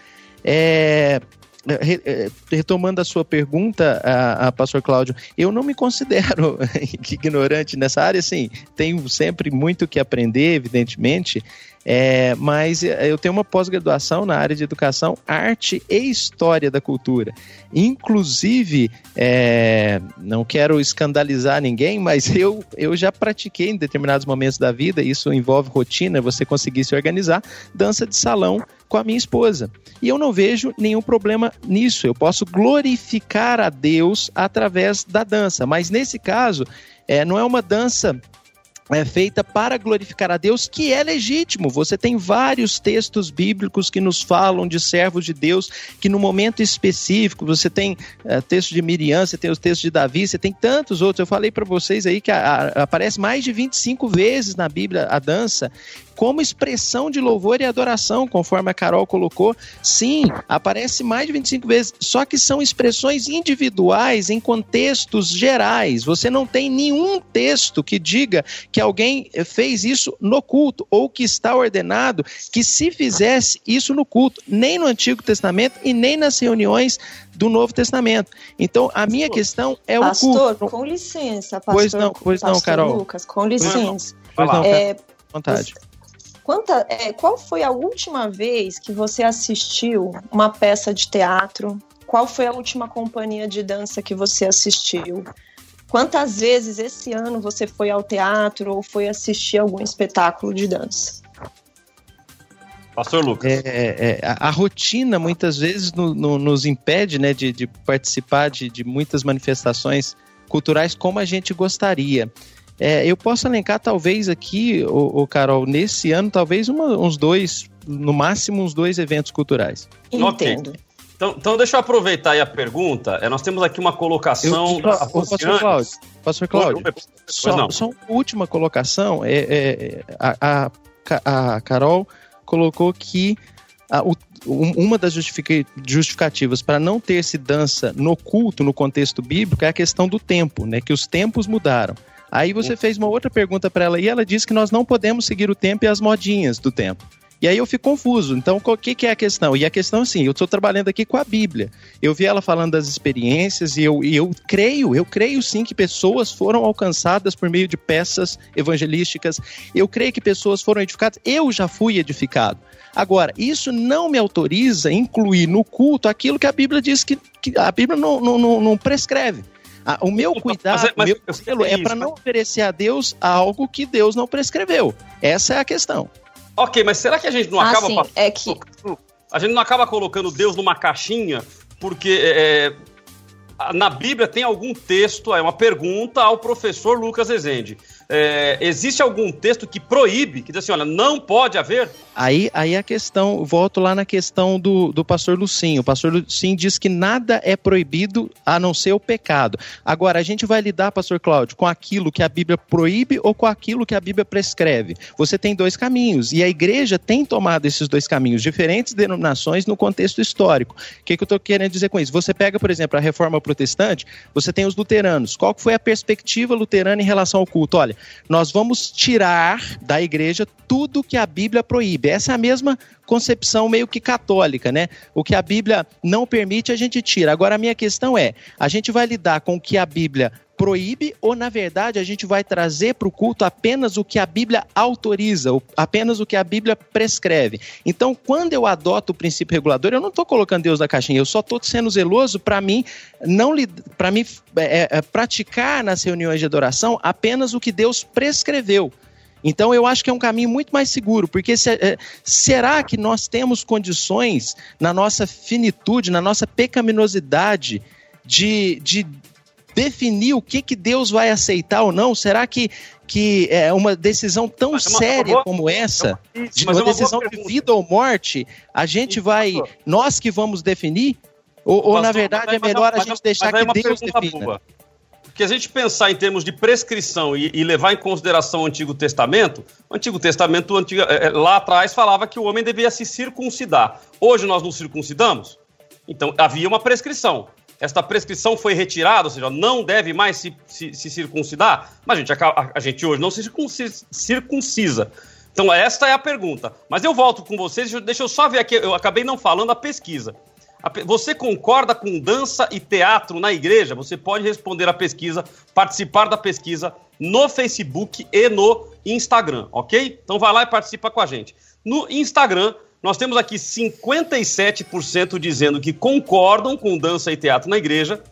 É, é, retomando a sua pergunta, a, a, pastor Cláudio, eu não me considero [laughs] ignorante nessa área, sim, tenho sempre muito que aprender, evidentemente, é, mas eu tenho uma pós-graduação na área de educação, arte e história da cultura. Inclusive, é, não quero escandalizar ninguém, mas [laughs] eu, eu já pratiquei em determinados momentos da vida, isso envolve rotina, você conseguir se organizar, dança de salão com a minha esposa. E eu não vejo nenhum problema nisso. Eu posso glorificar a Deus através da dança. Mas nesse caso, é, não é uma dança é feita para glorificar a Deus, que é legítimo. Você tem vários textos bíblicos que nos falam de servos de Deus, que no momento específico, você tem é, texto de Miriam, você tem os textos de Davi, você tem tantos outros. Eu falei para vocês aí que a, a, aparece mais de 25 vezes na Bíblia a dança, como expressão de louvor e adoração, conforme a Carol colocou. Sim, aparece mais de 25 vezes, só que são expressões individuais em contextos gerais. Você não tem nenhum texto que diga que alguém fez isso no culto ou que está ordenado que se fizesse isso no culto, nem no Antigo Testamento e nem nas reuniões do Novo Testamento. Então, a minha questão é o Pastor, culto. com licença, pastor. Pois não, pois não, pastor Carol. Lucas, com licença. Pois não, É, vontade. Quanta, é, qual foi a última vez que você assistiu uma peça de teatro? Qual foi a última companhia de dança que você assistiu? Quantas vezes esse ano você foi ao teatro ou foi assistir algum espetáculo de dança? Pastor Lucas. É, é, a, a rotina muitas vezes no- no- nos impede né, de, de participar de, de muitas manifestações culturais como a gente gostaria. É, eu posso elencar talvez aqui, o, Carol, nesse ano, talvez uma- uns dois, no máximo uns dois eventos culturais. Entendo. Então, então deixa eu aproveitar aí a pergunta. É, nós temos aqui uma colocação. Eu- Pastor. Cláudio, Pastor Cláudio, só, só uma última colocação. É, é, a, a, a Carol colocou que a- o- um- uma das justifica- justificativas para não ter-se dança no culto, no contexto bíblico, é a questão do tempo, né? Que os tempos mudaram. Aí você fez uma outra pergunta para ela e ela disse que nós não podemos seguir o tempo e as modinhas do tempo. E aí eu fico confuso. Então, o que, que é a questão? E a questão, assim, eu estou trabalhando aqui com a Bíblia. Eu vi ela falando das experiências e eu, e eu creio, eu creio sim que pessoas foram alcançadas por meio de peças evangelísticas. Eu creio que pessoas foram edificadas. Eu já fui edificado. Agora, isso não me autoriza a incluir no culto aquilo que a Bíblia diz que, que a Bíblia não, não, não, não prescreve. Ah, o meu cuidado, Mas é- mas meu zelo é para não oferecer a Deus algo que Deus não prescreveu. Essa é a questão. Ok, mas será que a gente não Ah, acaba. sim, passando- é que A gente não acaba colocando Deus numa caixinha, porque é, na Bíblia tem algum texto, é uma pergunta ao professor Lucas Rezende. É, existe algum texto que proíbe, que diz assim, olha, não pode haver? Aí, aí a questão, volto lá na questão do, do pastor Lucinho. O pastor Lucinho diz que nada é proibido a não ser o pecado. Agora, a gente vai lidar, pastor Cláudio, com aquilo que a Bíblia proíbe ou com aquilo que a Bíblia prescreve. Você tem dois caminhos, e a igreja tem tomado esses dois caminhos, diferentes denominações no contexto histórico. O que, que eu estou querendo dizer com isso? Você pega, por exemplo, a reforma protestante, você tem os luteranos. Qual foi a perspectiva luterana em relação ao culto? Olha, nós vamos tirar da igreja tudo que a Bíblia proíbe. Essa é a mesma concepção meio que católica, né? O que a Bíblia não permite, a gente tira. Agora, a minha questão é: a gente vai lidar com o que a Bíblia proíbe ou, na verdade, a gente vai trazer para o culto apenas o que a Bíblia autoriza, apenas o que a Bíblia prescreve? Então, quando eu adoto o princípio regulador, eu não estou colocando Deus na caixinha, eu só estou sendo zeloso para mim não para mim é, é, praticar nas reuniões de adoração apenas o que Deus prescreveu. Então eu acho que é um caminho muito mais seguro, porque se- é, será que nós temos condições na nossa finitude, na nossa pecaminosidade de, de definir o que, que Deus vai aceitar ou não? Será que, que é uma decisão tão Mas é séria como essa, Isso, de uma é decisão de vida ou morte, a gente vai, nós que vamos definir? Ou, ou na verdade é melhor a gente deixar é que Deus defina? boa. Porque a gente pensar em termos de prescrição e, e levar em consideração o Antigo Testamento, o Antigo Testamento o antigo- é, é, lá atrás falava que o homem devia se circuncidar. Hoje nós nos circuncidamos? Então havia uma prescrição. Esta prescrição foi retirada, ou seja, não deve mais se, se- se circuncidar, mas a gente, a, a gente hoje não se circunci- circuncisa. Então esta é a pergunta. Mas eu volto com vocês, deixa eu- só ver aqui, eu acabei não falando a pesquisa. Você concorda com dança e teatro na igreja? Você pode responder a pesquisa, participar da pesquisa no Facebook e no Instagram, ok? Então vai lá e participa com a gente. No Instagram, nós temos aqui 57% dizendo que concordam com dança e teatro na igreja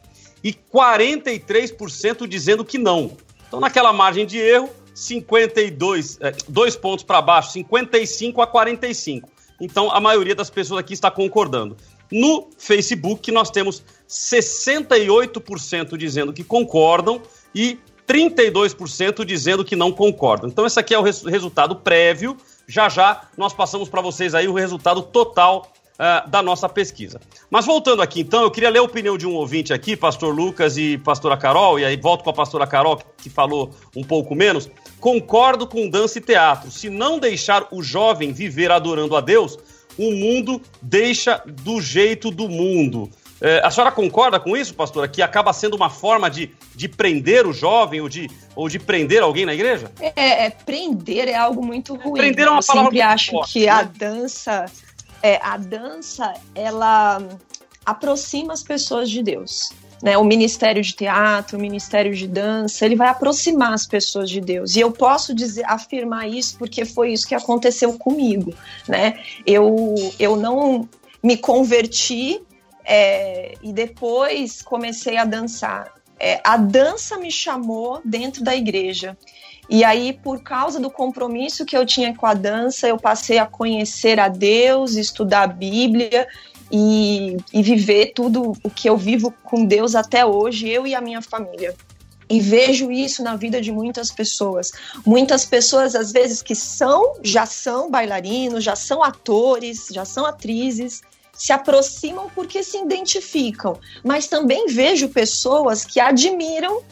e 43% dizendo que não. Então, naquela margem de erro, 52, é, dois pontos para baixo, 55 a 45. Então, a maioria das pessoas aqui está concordando. No Facebook, nós temos 68% dizendo que concordam e 32% dizendo que não concordam. Então, esse aqui é o res- resultado prévio. Já já nós passamos para vocês aí o resultado total uh, da nossa pesquisa. Mas voltando aqui, então, eu queria ler a opinião de um ouvinte aqui, pastor Lucas e pastora Carol, e aí volto com a pastora Carol, que falou um pouco menos. Concordo com dança e teatro. Se não deixar o jovem viver adorando a Deus, o mundo deixa do jeito do mundo. É, a senhora concorda com isso, pastora? Que acaba sendo uma forma de, de prender o jovem ou de, ou de prender alguém na igreja? É, é prender é algo muito ruim. Prender é uma Eu palavra sempre acho forte, que né? a dança, é, a dança, ela aproxima as pessoas de Deus. Né, o ministério de teatro, o ministério de dança, ele vai aproximar as pessoas de Deus. E eu posso dizer, afirmar isso porque foi isso que aconteceu comigo, né? Eu, eu não me converti é, e depois comecei a dançar. É, a dança me chamou dentro da igreja. E aí, por causa do compromisso que eu tinha com a dança, eu passei a conhecer a Deus, estudar a Bíblia e, e viver tudo o que eu vivo com Deus até hoje, eu e a minha família. E vejo isso na vida de muitas pessoas. Muitas pessoas, às vezes, que são, já são bailarinos, já são atores, já são atrizes, se aproximam porque se identificam. Mas também vejo pessoas que admiram,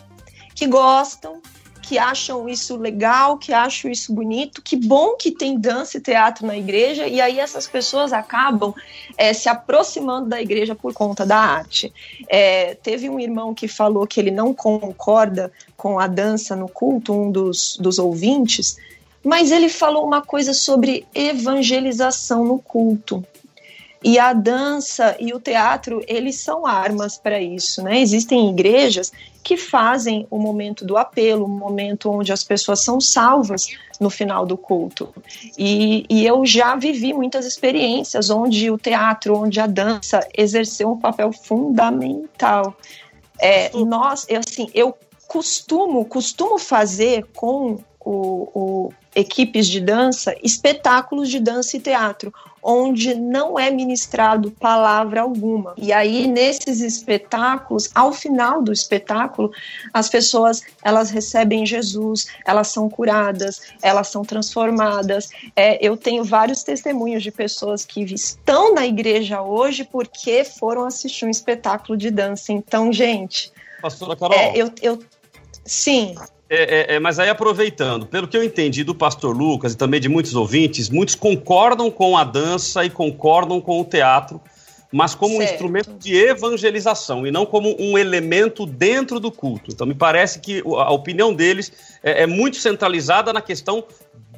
que gostam, que acham isso legal, que acham isso bonito. Que bom que tem dança e teatro na igreja, e aí essas pessoas acabam é, se aproximando da igreja por conta da arte. É, teve um irmão que falou que ele não concorda com a dança no culto, um dos, dos ouvintes, mas ele falou uma coisa sobre evangelização no culto. E a dança e o teatro, eles são armas para isso, né? Existem igrejas que fazem o momento do apelo, o momento onde as pessoas são salvas no final do culto. E, e eu já vivi muitas experiências onde o teatro, onde a dança exerceu um papel fundamental. É, nós, eu, assim, eu costumo, costumo fazer com o, o equipes de dança espetáculos de dança e teatro, onde não é ministrado palavra alguma. E aí nesses espetáculos, ao final do espetáculo, as pessoas elas recebem Jesus, elas são curadas, elas são transformadas. É, eu tenho vários testemunhos de pessoas que estão na igreja hoje porque foram assistir um espetáculo de dança. Então, gente, Pastora Carol. é, eu, eu sim. É, é, é, mas aí aproveitando, pelo que eu entendi do pastor Lucas e também de muitos ouvintes, muitos concordam com a dança e concordam com o teatro, mas como um Certo. instrumento de evangelização e não como um elemento dentro do culto. Então me parece que a opinião deles é, é muito centralizada na questão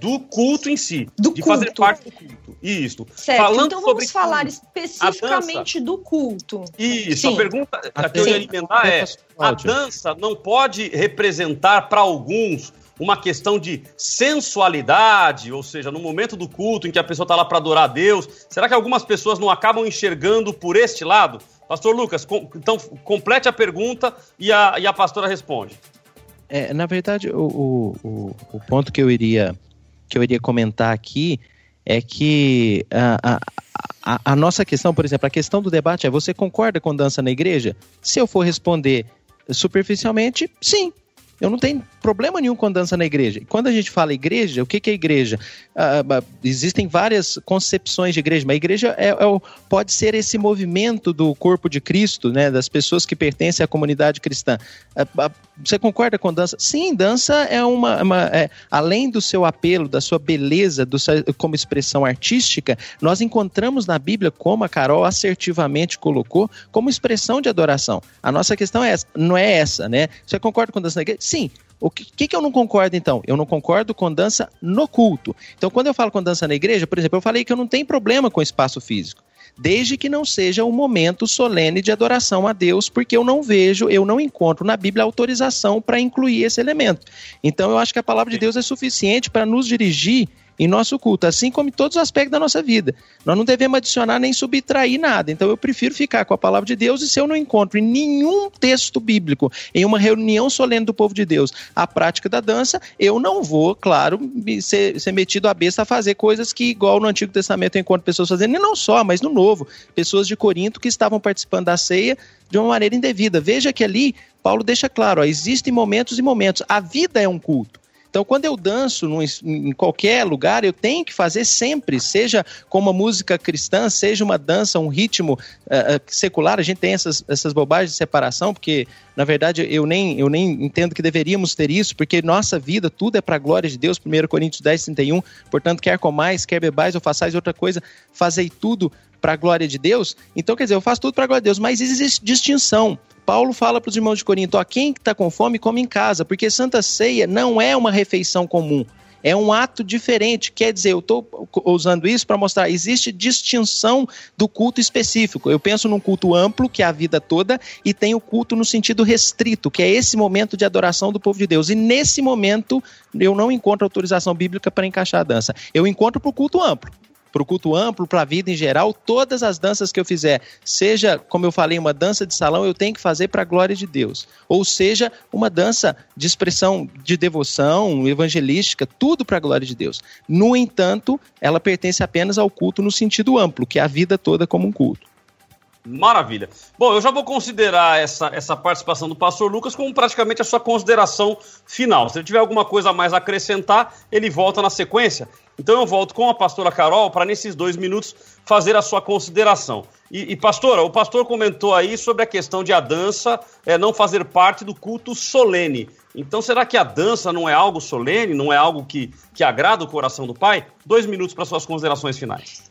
do culto em si, Do de fazer culto. parte do culto. Isso. Certo, Falando então sobre vamos falar culto, especificamente do culto. Isso, Sim. a pergunta A que eu ia emendar é: Pastor a dança não pode representar para alguns uma questão de sensualidade, ou seja, no momento do culto em que a pessoa está lá para adorar a Deus, será que algumas pessoas não acabam enxergando por este lado? Pastor Lucas, com- então complete a pergunta e a, e a pastora responde. É, na verdade, o, o, o, o ponto que eu iria que eu iria comentar aqui é que a, a, a, a nossa questão, por exemplo, a questão do debate é: você concorda com dança na igreja? Se eu for responder superficialmente, sim. Eu não tenho problema nenhum com dança na igreja. Quando a gente fala igreja, o que, que é igreja? Ah, ah, existem várias concepções de igreja, mas a igreja é, é pode ser esse movimento do corpo de Cristo, né, das pessoas que pertencem à comunidade cristã. Ah, ah, Você concorda com dança? Sim, dança é uma. uma- é, além do seu apelo, da sua beleza, do como expressão artística, nós encontramos na Bíblia, como a Carol assertivamente colocou, como expressão de adoração. A nossa questão é essa, não é essa, né? Você concorda com dança na igreja? Sim. O que, que, que eu não concordo, então? Eu não concordo com dança no culto. Então, quando eu falo com dança na igreja, por exemplo, eu falei que eu não tenho problema com espaço físico desde que não seja um momento solene de adoração a Deus, porque eu não vejo, eu não encontro na Bíblia autorização para incluir esse elemento. Então eu acho que a palavra de Deus é suficiente para nos dirigir em nosso culto, assim como em todos os aspectos da nossa vida. Nós não devemos adicionar nem subtrair nada. Então eu prefiro ficar com a palavra de Deus e se eu não encontro em nenhum texto bíblico, em uma reunião solene do povo de Deus, a prática da dança, eu não vou, claro, ser, ser metido à besta a fazer coisas que, igual no Antigo Testamento, eu encontro pessoas fazendo, e não só, mas no Novo, pessoas de Corinto que estavam participando da ceia de uma maneira indevida. Veja que ali Paulo deixa claro, ó, existem momentos e momentos. A vida é um culto. Então, quando eu danço num, em qualquer lugar, eu tenho que fazer sempre, seja com uma música cristã, seja uma dança, um ritmo uh, secular. A gente tem essas, essas bobagens de separação, porque, na verdade, eu nem, eu nem entendo que deveríamos ter isso, porque nossa vida, tudo é para a glória de Deus. 1 Coríntios 10, 31. Portanto, quer comais, quer bebais ou façais outra coisa, fazei tudo para a glória de Deus. Então, quer dizer, eu faço tudo para a glória de Deus, mas existe distinção. Paulo fala para os irmãos de Corinto: ó, quem está com fome, come em casa, porque Santa Ceia não é uma refeição comum. É um ato diferente, quer dizer, eu estou usando isso para mostrar, existe distinção do culto específico. Eu penso num culto amplo, que é a vida toda, e tem o culto no sentido restrito, que é esse momento de adoração do povo de Deus. E nesse momento, eu não encontro autorização bíblica para encaixar a dança. Eu encontro para o culto amplo para o culto amplo, para a vida em geral, todas as danças que eu fizer, seja, como eu falei, uma dança de salão, eu tenho que fazer para a glória de Deus. Ou seja, uma dança de expressão de devoção, evangelística, tudo para a glória de Deus. No entanto, ela pertence apenas ao culto no sentido amplo, que é a vida toda como um culto. Maravilha. Bom, eu já vou considerar essa, essa participação do pastor Lucas como praticamente a sua consideração final. Se ele tiver alguma coisa a mais a acrescentar, ele volta na sequência. Então eu volto com a pastora Carol para, nesses dois minutos, fazer a sua consideração. E, e, pastora, o pastor comentou aí sobre a questão de a dança é, não fazer parte do culto solene. Então, será que a dança não é algo solene, não é algo que, que agrada o coração do pai? Dois minutos para suas considerações finais.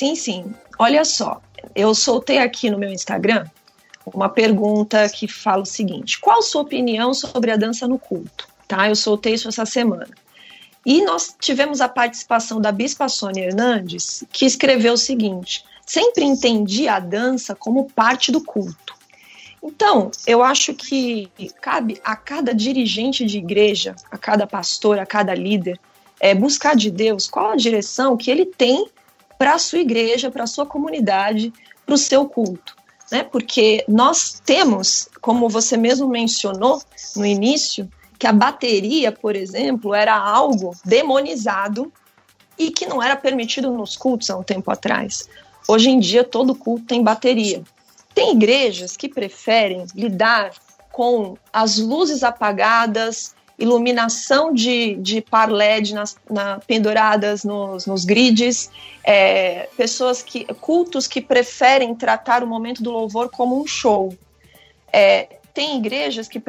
Sim, sim. Olha só, eu soltei aqui no meu Instagram uma pergunta que fala o seguinte: qual sua opinião sobre a dança no culto? Tá? Eu soltei isso essa semana. E nós tivemos a participação da Bispa Sônia Hernandes, que escreveu o seguinte: sempre entendi a dança como parte do culto. Então, eu acho que cabe a cada dirigente de igreja, a cada pastor, a cada líder, é, buscar de Deus qual a direção que ele tem para a sua igreja, para a sua comunidade, para o seu culto. Né? Porque nós temos, como você mesmo mencionou no início, que a bateria, por exemplo, era algo demonizado e que não era permitido nos cultos há um tempo atrás. Hoje em dia, todo culto tem bateria. Tem igrejas que preferem lidar com as luzes apagadas iluminação de, de par LED nas, na, penduradas nos, nos grids, é, pessoas que cultos que preferem tratar o momento do louvor como um show. É, tem igrejas que,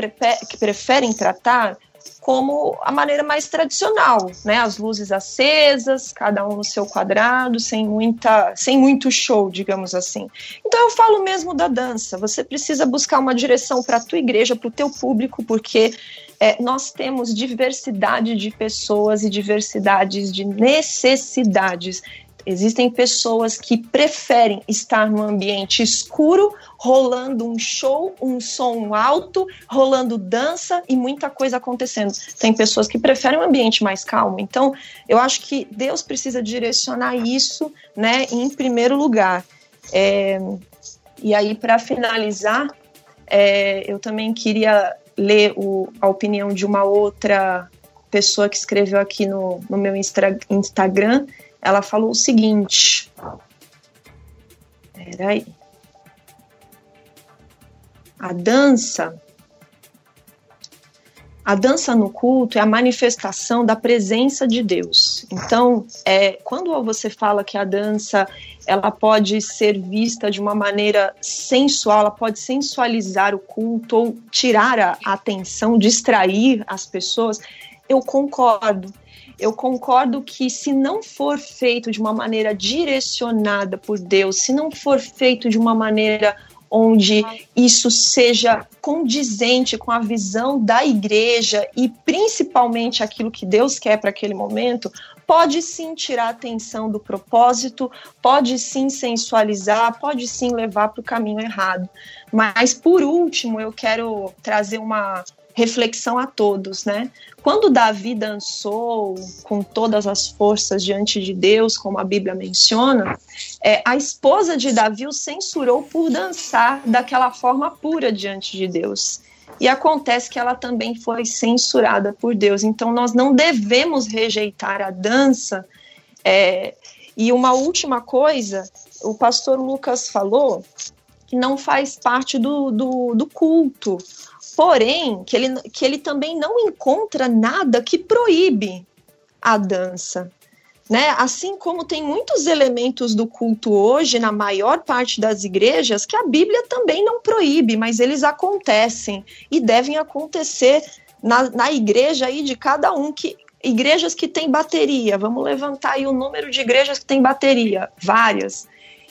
que preferem tratar como a maneira mais tradicional, né? As luzes acesas, cada um no seu quadrado, sem muita, sem muito show, digamos assim. Então eu falo mesmo da dança. Você precisa buscar uma direção para a tua igreja, para o teu público, porque é, nós temos diversidade de pessoas e diversidades de necessidades. Existem pessoas que preferem estar no ambiente escuro, rolando um show, um som alto, rolando dança e muita coisa acontecendo. Tem pessoas que preferem um ambiente mais calmo. Então, eu acho que Deus precisa direcionar isso, né, em primeiro lugar. É, e aí, para finalizar, é, eu também queria ler o, a opinião de uma outra pessoa que escreveu aqui no, no meu Instra, Instagram. Ela falou o seguinte. Peraí. A dança. A dança no culto é a manifestação da presença de Deus. Então, é, quando você fala que a dança ela pode ser vista de uma maneira sensual, ela pode sensualizar o culto ou tirar a atenção, distrair as pessoas. Eu concordo. Eu concordo que se não for feito de uma maneira direcionada por Deus, se não for feito de uma maneira onde isso seja condizente com a visão da igreja e principalmente aquilo que Deus quer para aquele momento, pode sim tirar a atenção do propósito, pode sim sensualizar, pode sim levar para o caminho errado. Mas por último, eu quero trazer uma reflexão a todos, né? Quando Davi dançou com todas as forças diante de Deus, como a Bíblia menciona, é, a esposa de Davi o censurou por dançar daquela forma pura diante de Deus. E acontece que ela também foi censurada por Deus. Então nós não devemos rejeitar a dança. É, e uma última coisa, o pastor Lucas falou não faz parte do, do, do culto. Porém, que ele, que ele também não encontra nada que proíbe a dança. Né? Assim como tem muitos elementos do culto hoje, na maior parte das igrejas, que a Bíblia também não proíbe, mas eles acontecem e devem acontecer na, na igreja aí de cada um. que Igrejas que têm bateria, vamos levantar aí o número de igrejas que têm bateria, várias.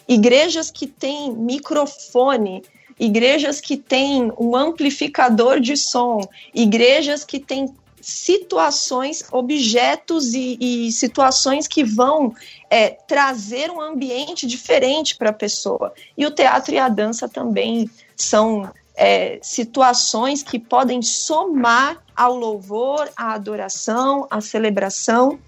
Igrejas que têm microfone, igrejas que têm um amplificador de som, igrejas que têm situações, objetos e, e situações que vão é, trazer um ambiente diferente para a pessoa. E o teatro e a dança também são é, situações que podem somar ao louvor, à adoração, à celebração,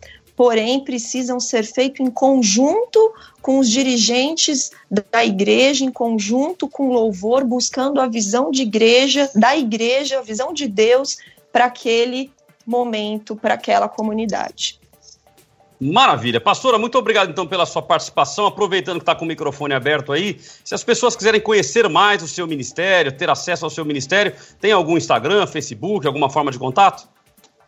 porém precisam ser feitos em conjunto com os dirigentes da igreja, em conjunto com louvor, buscando a visão de igreja, da igreja, a visão de Deus para aquele momento para aquela comunidade. Maravilha. Pastora, muito obrigado então pela sua participação. Aproveitando que está com o microfone aberto aí, se as pessoas quiserem conhecer mais o seu ministério, ter acesso ao seu ministério, tem algum Instagram, Facebook, alguma forma de contato?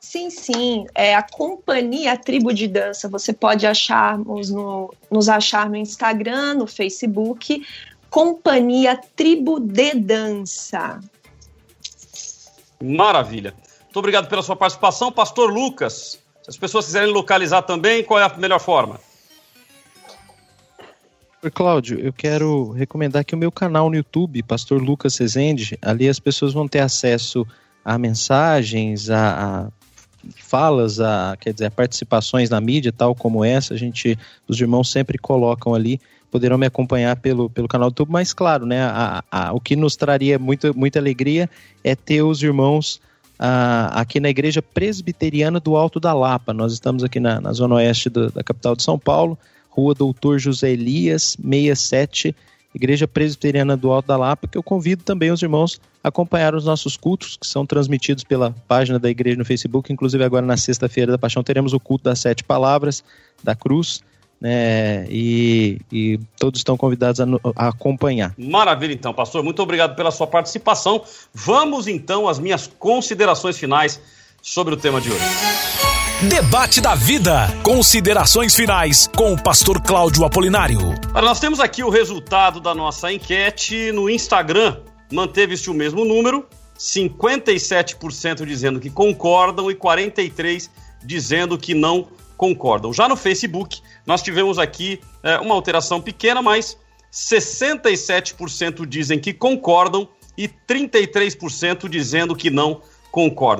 Sim, sim. É a Companhia Tribo de Dança. Você pode acharmos no, nos achar no Instagram, no Facebook. Companhia Tribo de Dança. Maravilha. Muito obrigado pela sua participação. Pastor Lucas, se as pessoas quiserem localizar também, qual é a melhor forma? Cláudio, eu quero recomendar aqui o meu canal no YouTube, Pastor Lucas Rezende. Ali as pessoas vão ter acesso a mensagens, a, a falas, a, quer dizer, a participações na mídia, tal como essa. A gente, os irmãos sempre colocam ali. Poderão me acompanhar pelo, pelo canal do YouTube, mas claro, né? A, a, o que nos traria muito, muita alegria é ter os irmãos ah, aqui na Igreja Presbiteriana do Alto da Lapa. Nós estamos aqui na, na zona oeste do, da capital de São Paulo, Rua Doutor José Elias, 67, Igreja Presbiteriana do Alto da Lapa, que eu convido também os irmãos a acompanhar os nossos cultos, que são transmitidos pela página da igreja no Facebook. Inclusive, agora na sexta-feira da Paixão teremos o culto das sete palavras da cruz né? E, e todos estão convidados a, a, acompanhar. Maravilha, então, pastor. Muito obrigado pela sua participação. Vamos então às minhas considerações finais sobre o tema de hoje. Debate da vida. Considerações finais com o pastor Cláudio Apolinário. Nós temos aqui o resultado da nossa enquete no Instagram. Manteve-se o mesmo número, 57% dizendo que concordam e 43% dizendo que não concordam. Já no Facebook, nós tivemos aqui é, uma alteração pequena, mas 67% dizem que concordam e 33% dizendo que não concordam.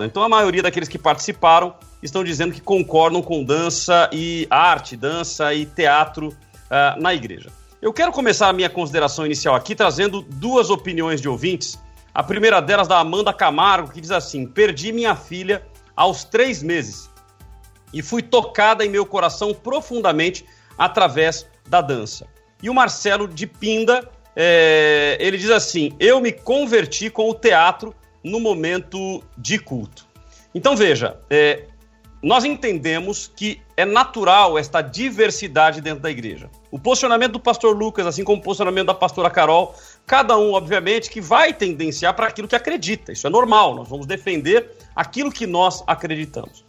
Então a maioria daqueles que participaram estão dizendo que concordam com dança e arte, dança e teatro uh, na igreja. Eu quero começar a minha consideração inicial aqui trazendo duas opiniões de ouvintes. A primeira delas da Amanda Camargo, que diz assim: Perdi minha filha aos três meses e fui tocada em meu coração profundamente através da dança. E o Marcelo de Pinda, é, ele diz assim: Eu me converti com o teatro no momento de culto. Então veja, é, nós entendemos que é natural esta diversidade dentro da igreja. O posicionamento do pastor Lucas, assim como o posicionamento da pastora Carol, cada um, obviamente, que vai tendenciar para aquilo que acredita. Isso é normal, nós vamos defender aquilo que nós acreditamos.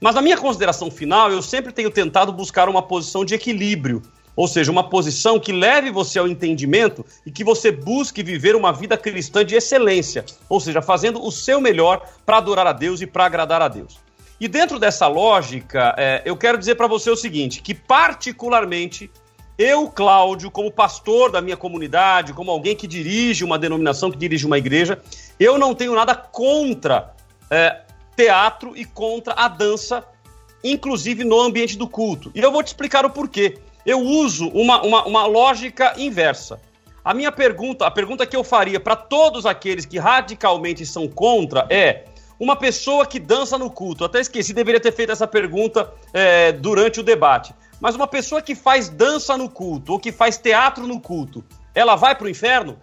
Mas na minha consideração final, eu sempre tenho tentado buscar uma posição de equilíbrio, ou seja, uma posição que leve você ao entendimento e que você busque viver uma vida cristã de excelência, ou seja, fazendo o seu melhor para adorar a Deus e para agradar a Deus. E dentro dessa lógica, é, eu quero dizer para você o seguinte: que particularmente eu, Cláudio, como pastor da minha comunidade, como alguém que dirige uma denominação, que dirige uma igreja, eu não tenho nada contra é, teatro e contra a dança, inclusive no ambiente do culto. E eu vou te explicar o porquê. Eu uso uma, uma, uma lógica inversa. A minha pergunta, a pergunta que eu faria para todos aqueles que radicalmente são contra é: uma pessoa que dança no culto, até esqueci, deveria ter feito essa pergunta é, durante o debate, mas uma pessoa que faz dança no culto ou que faz teatro no culto, ela vai para o inferno?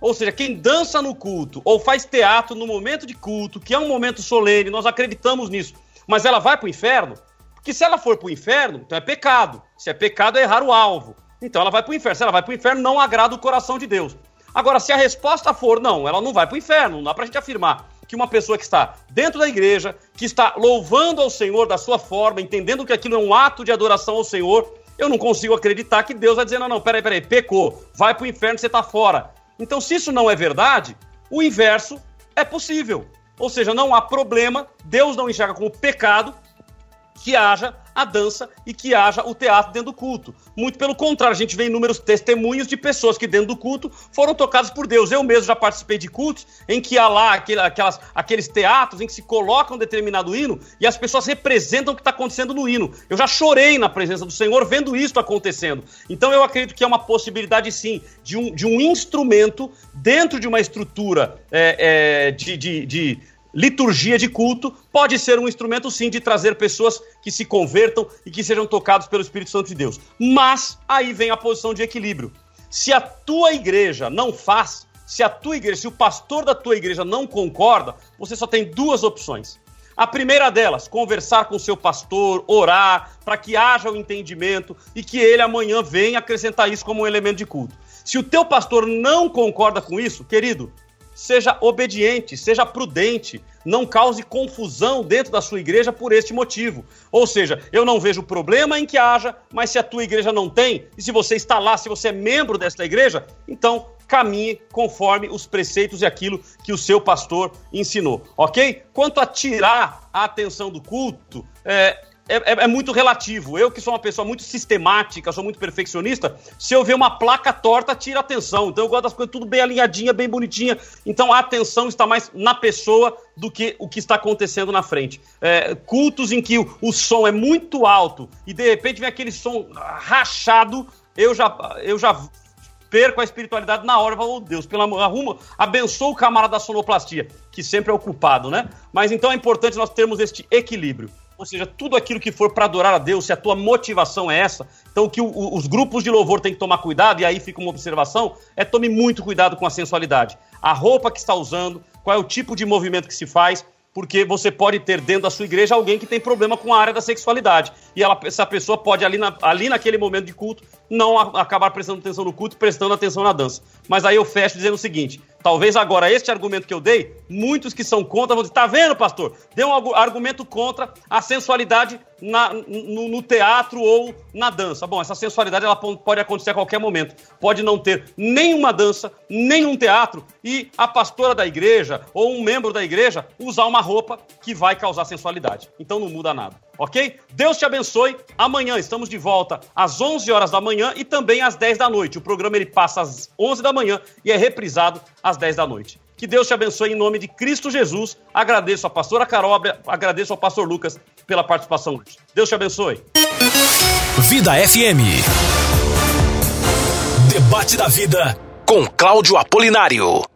Ou seja, quem dança no culto ou faz teatro no momento de culto, que é um momento solene, nós acreditamos nisso, mas ela vai para o inferno? Porque se ela for para o inferno, então é pecado. Se é pecado, é errar o alvo. Então ela vai para o inferno. Se ela vai para o inferno, não agrada o coração de Deus. Agora, se a resposta for não, ela não vai para o inferno, não dá para a gente afirmar que uma pessoa que está dentro da igreja, que está louvando ao Senhor da sua forma, entendendo que aquilo é um ato de adoração ao Senhor, eu não consigo acreditar que Deus vai dizer: não, não, peraí, peraí, pecou, vai para o inferno, você está fora. Então, se isso não é verdade, o inverso é possível. Ou seja, não há problema, Deus não enxerga como pecado que haja a dança e que haja o teatro dentro do culto. Muito pelo contrário, a gente vê inúmeros testemunhos de pessoas que dentro do culto foram tocadas por Deus. Eu mesmo já participei de cultos em que há lá aquelas, aqueles teatros em que se coloca um determinado hino e as pessoas representam o que está acontecendo no hino. Eu já chorei na presença do Senhor vendo isso acontecendo. Então eu acredito que é uma possibilidade sim de um, de um instrumento dentro de uma estrutura é, é, de, de, de liturgia de culto pode ser um instrumento, sim, de trazer pessoas que se convertam e que sejam tocados pelo Espírito Santo de Deus. Mas aí vem a posição de equilíbrio. Se a tua igreja não faz, se a tua igreja, se o pastor da tua igreja não concorda, você só tem duas opções. A primeira delas, conversar com o seu pastor, orar, para que haja o entendimento e que ele amanhã venha acrescentar isso como um elemento de culto. Se o teu pastor não concorda com isso, querido, seja obediente, seja prudente, não cause confusão dentro da sua igreja por este motivo. Ou seja, eu não vejo problema em que haja, mas se a tua igreja não tem, e se você está lá, se você é membro desta igreja, então caminhe conforme os preceitos e aquilo que o seu pastor ensinou, ok? Quanto a tirar a atenção do culto, é, é, é, é, muito relativo. Eu, que sou uma pessoa muito sistemática, sou muito perfeccionista, se eu ver uma placa torta, tira atenção. Então eu gosto das coisas tudo bem alinhadinha, bem bonitinha. Então a atenção está mais na pessoa do que o que está acontecendo na frente. É, cultos em que o, o, som é muito alto e de repente vem aquele som rachado, eu já, eu já perco a espiritualidade na hora. Falo, oh Deus, pelo amor, arruma, abençoa o camarada da sonoplastia, que sempre é o culpado, né? Mas então é importante nós termos este equilíbrio. Ou seja, tudo aquilo que for para adorar a Deus, se a tua motivação é essa, então o que o, os grupos de louvor têm que tomar cuidado, e aí fica uma observação, é tome muito cuidado com a sensualidade. A roupa que está usando, qual é o tipo de movimento que se faz, porque você pode ter dentro da sua igreja alguém que tem problema com a área da sexualidade. E ela, essa pessoa pode, ali, na, ali naquele momento de culto, não acabar prestando atenção no culto, prestando atenção na dança. Mas aí eu fecho dizendo o seguinte: talvez agora este argumento que eu dei, muitos que são contra vão dizer: tá vendo, pastor? Deu um argumento contra a sensualidade na, no, no, teatro ou na dança. Bom, essa sensualidade ela pode acontecer a qualquer momento. Pode não ter nenhuma dança, nenhum teatro e a pastora da igreja ou um membro da igreja usar uma roupa que vai causar sensualidade. Então não muda nada, ok? Deus te abençoe. Amanhã estamos de volta às 11 horas da manhã e também às 10 da noite. O programa ele passa às 11 da manhã e é reprisado às 10 da noite. Que Deus te abençoe em nome de Cristo Jesus. Agradeço a pastora Carol, agradeço ao pastor Lucas pela participação hoje. Deus te abençoe. Vida FM. Debate da vida com Cláudio Apolinário.